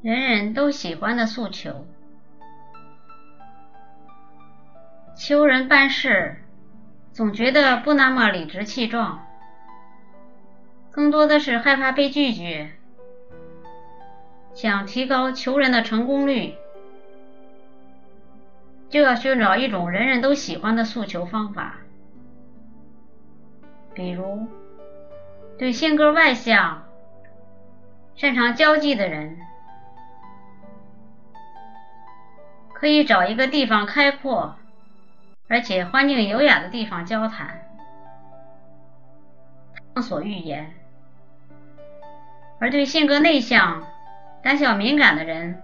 人人都喜欢的诉求。求人办事，总觉得不那么理直气壮，更多的是害怕被拒绝。想提高求人的成功率，就要寻找一种人人都喜欢的诉求方法，比如对性格外向、擅长交际的人。可以找一个地方开阔，而且环境优雅的地方交谈，畅所欲言；而对性格内向、胆小敏感的人，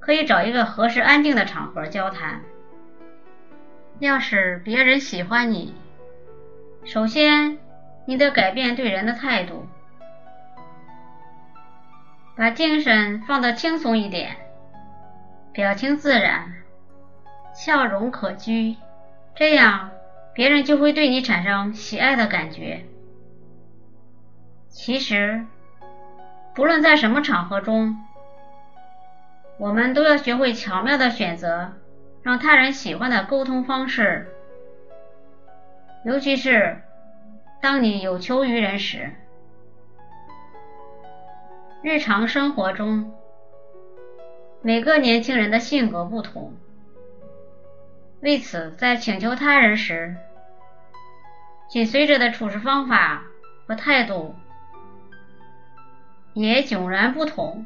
可以找一个合适、安静的场合交谈。要使别人喜欢你，首先你得改变对人的态度，把精神放得轻松一点。表情自然，笑容可掬，这样别人就会对你产生喜爱的感觉。其实，不论在什么场合中，我们都要学会巧妙的选择让他人喜欢的沟通方式，尤其是当你有求于人时，日常生活中。每个年轻人的性格不同，为此在请求他人时，紧随着的处事方法和态度也迥然不同。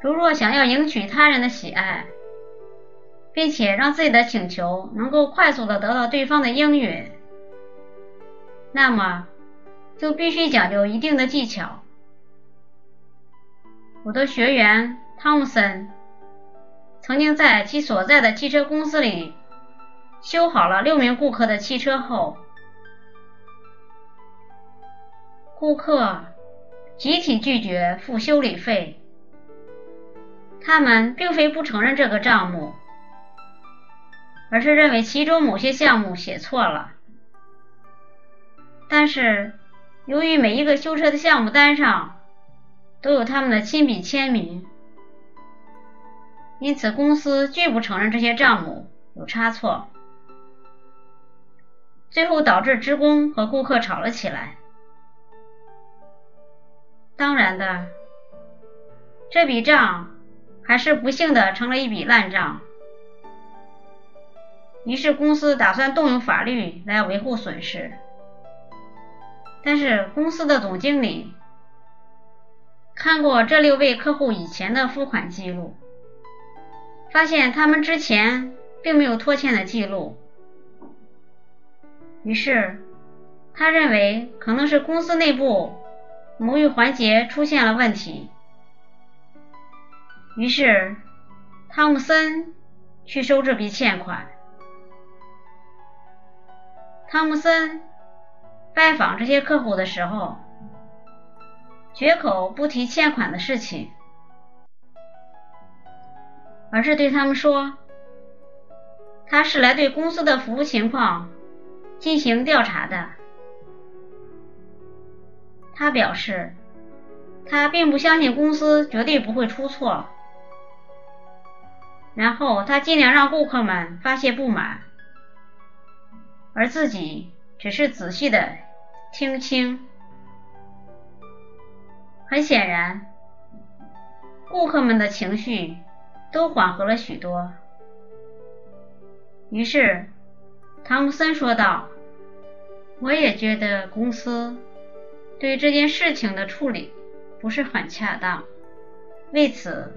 如若想要赢取他人的喜爱，并且让自己的请求能够快速的得到对方的应允，那么就必须讲究一定的技巧。我的学员汤姆森曾经在其所在的汽车公司里修好了六名顾客的汽车后，顾客集体拒绝付修理费。他们并非不承认这个账目，而是认为其中某些项目写错了。但是，由于每一个修车的项目单上，都有他们的亲笔签名，因此公司拒不承认这些账目有差错，最后导致职工和顾客吵了起来。当然的，这笔账还是不幸的成了一笔烂账，于是公司打算动用法律来维护损失，但是公司的总经理。看过这六位客户以前的付款记录，发现他们之前并没有拖欠的记录，于是他认为可能是公司内部某一环节出现了问题，于是汤姆森去收这笔欠款。汤姆森拜访这些客户的时候。绝口不提欠款的事情，而是对他们说，他是来对公司的服务情况进行调查的。他表示，他并不相信公司绝对不会出错。然后他尽量让顾客们发泄不满，而自己只是仔细的听清。很显然，顾客们的情绪都缓和了许多。于是，汤姆森说道：“我也觉得公司对这件事情的处理不是很恰当，为此，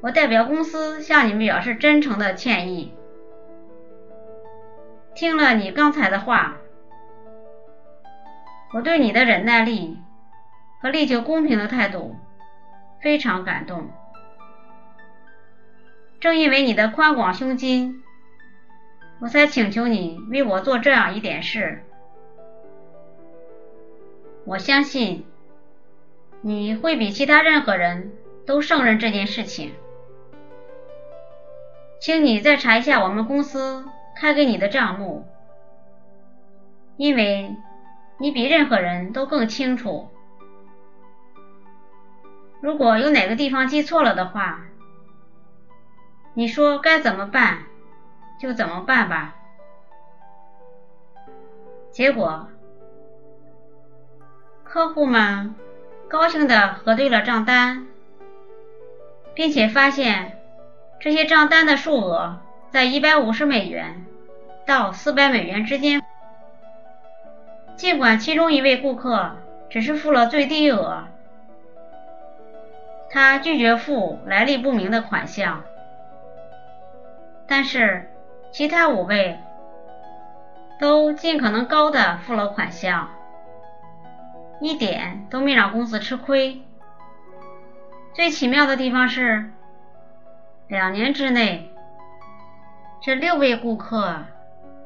我代表公司向你们表示真诚的歉意。”听了你刚才的话，我对你的忍耐力。和力求公平的态度非常感动。正因为你的宽广胸襟，我才请求你为我做这样一点事。我相信你会比其他任何人都胜任这件事情。请你再查一下我们公司开给你的账目，因为你比任何人都更清楚。如果有哪个地方记错了的话，你说该怎么办就怎么办吧。结果，客户们高兴的核对了账单，并且发现这些账单的数额在一百五十美元到四百美元之间。尽管其中一位顾客只是付了最低额。他拒绝付来历不明的款项，但是其他五位都尽可能高的付了款项，一点都没让公司吃亏。最奇妙的地方是，两年之内，这六位顾客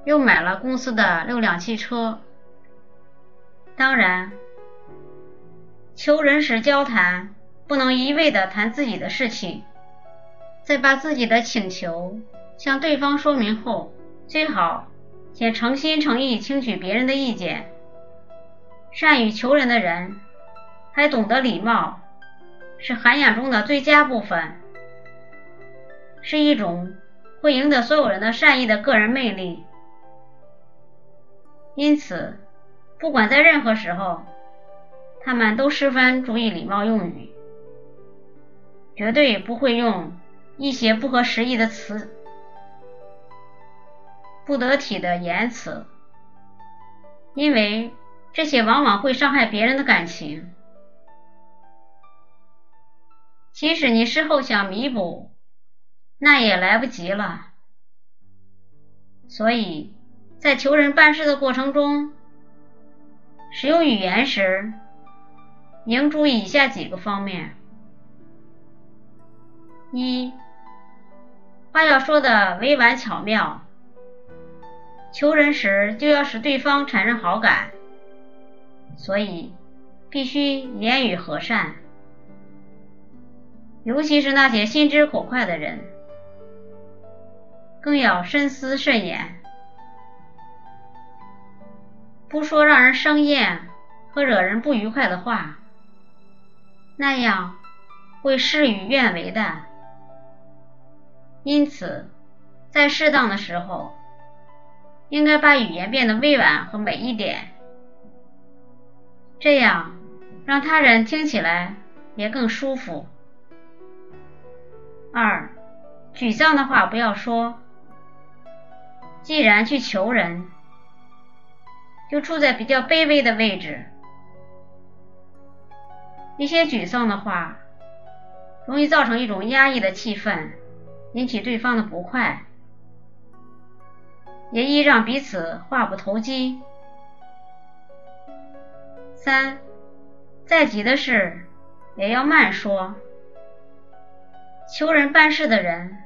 又买了公司的六辆汽车。当然，求人时交谈。不能一味的谈自己的事情，在把自己的请求向对方说明后，最好先诚心诚意听取别人的意见。善于求人的人，还懂得礼貌，是涵养中的最佳部分，是一种会赢得所有人的善意的个人魅力。因此，不管在任何时候，他们都十分注意礼貌用语。绝对不会用一些不合时宜的词、不得体的言辞，因为这些往往会伤害别人的感情。即使你事后想弥补，那也来不及了。所以在求人办事的过程中，使用语言时，应注意以下几个方面。一，话要说的委婉巧妙，求人时就要使对方产生好感，所以必须言语和善，尤其是那些心直口快的人，更要深思慎言，不说让人生厌和惹人不愉快的话，那样会事与愿违的。因此，在适当的时候，应该把语言变得委婉和美一点，这样让他人听起来也更舒服。二，沮丧的话不要说。既然去求人，就处在比较卑微的位置，一些沮丧的话容易造成一种压抑的气氛。引起对方的不快，也易让彼此话不投机。三，再急的事也要慢说。求人办事的人，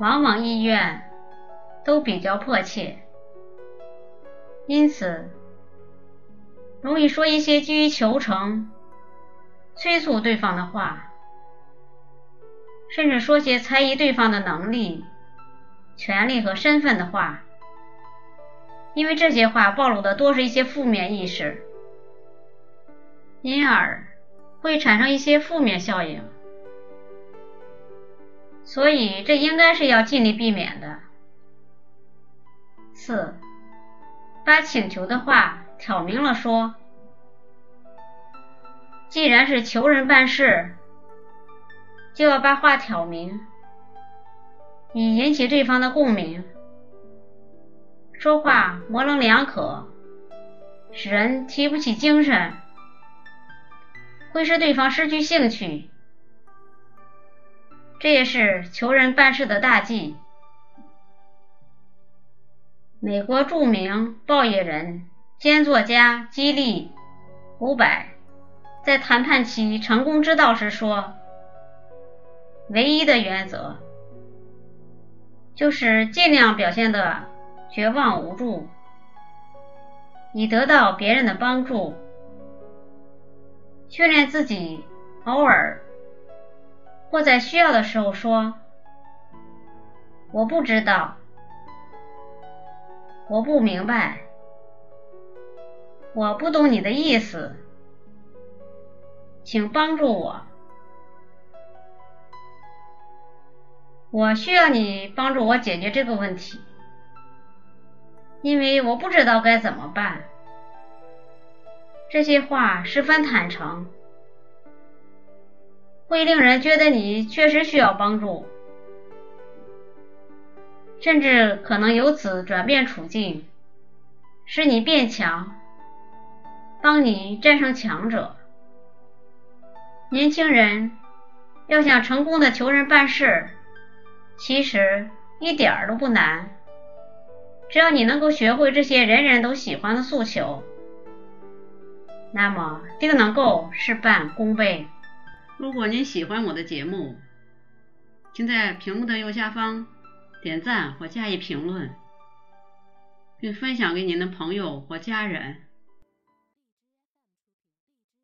往往意愿都比较迫切，因此容易说一些急于求成、催促对方的话。甚至说些猜疑对方的能力、权利和身份的话，因为这些话暴露的多是一些负面意识，因而会产生一些负面效应，所以这应该是要尽力避免的。四，把请求的话挑明了说，既然是求人办事。就要把话挑明，以引起对方的共鸣。说话模棱两可，使人提不起精神，会使对方失去兴趣。这也是求人办事的大忌。美国著名报业人兼作家基利·伍佰在谈判其成功之道时说。唯一的原则就是尽量表现的绝望无助，以得到别人的帮助。训练自己偶尔或在需要的时候说：“我不知道，我不明白，我不懂你的意思。”请帮助我。我需要你帮助我解决这个问题，因为我不知道该怎么办。这些话十分坦诚，会令人觉得你确实需要帮助，甚至可能由此转变处境，使你变强，帮你战胜强者。年轻人要想成功的求人办事。其实一点儿都不难，只要你能够学会这些人人都喜欢的诉求，那么定能够事半功倍。如果您喜欢我的节目，请在屏幕的右下方点赞或加以评论，并分享给您的朋友或家人。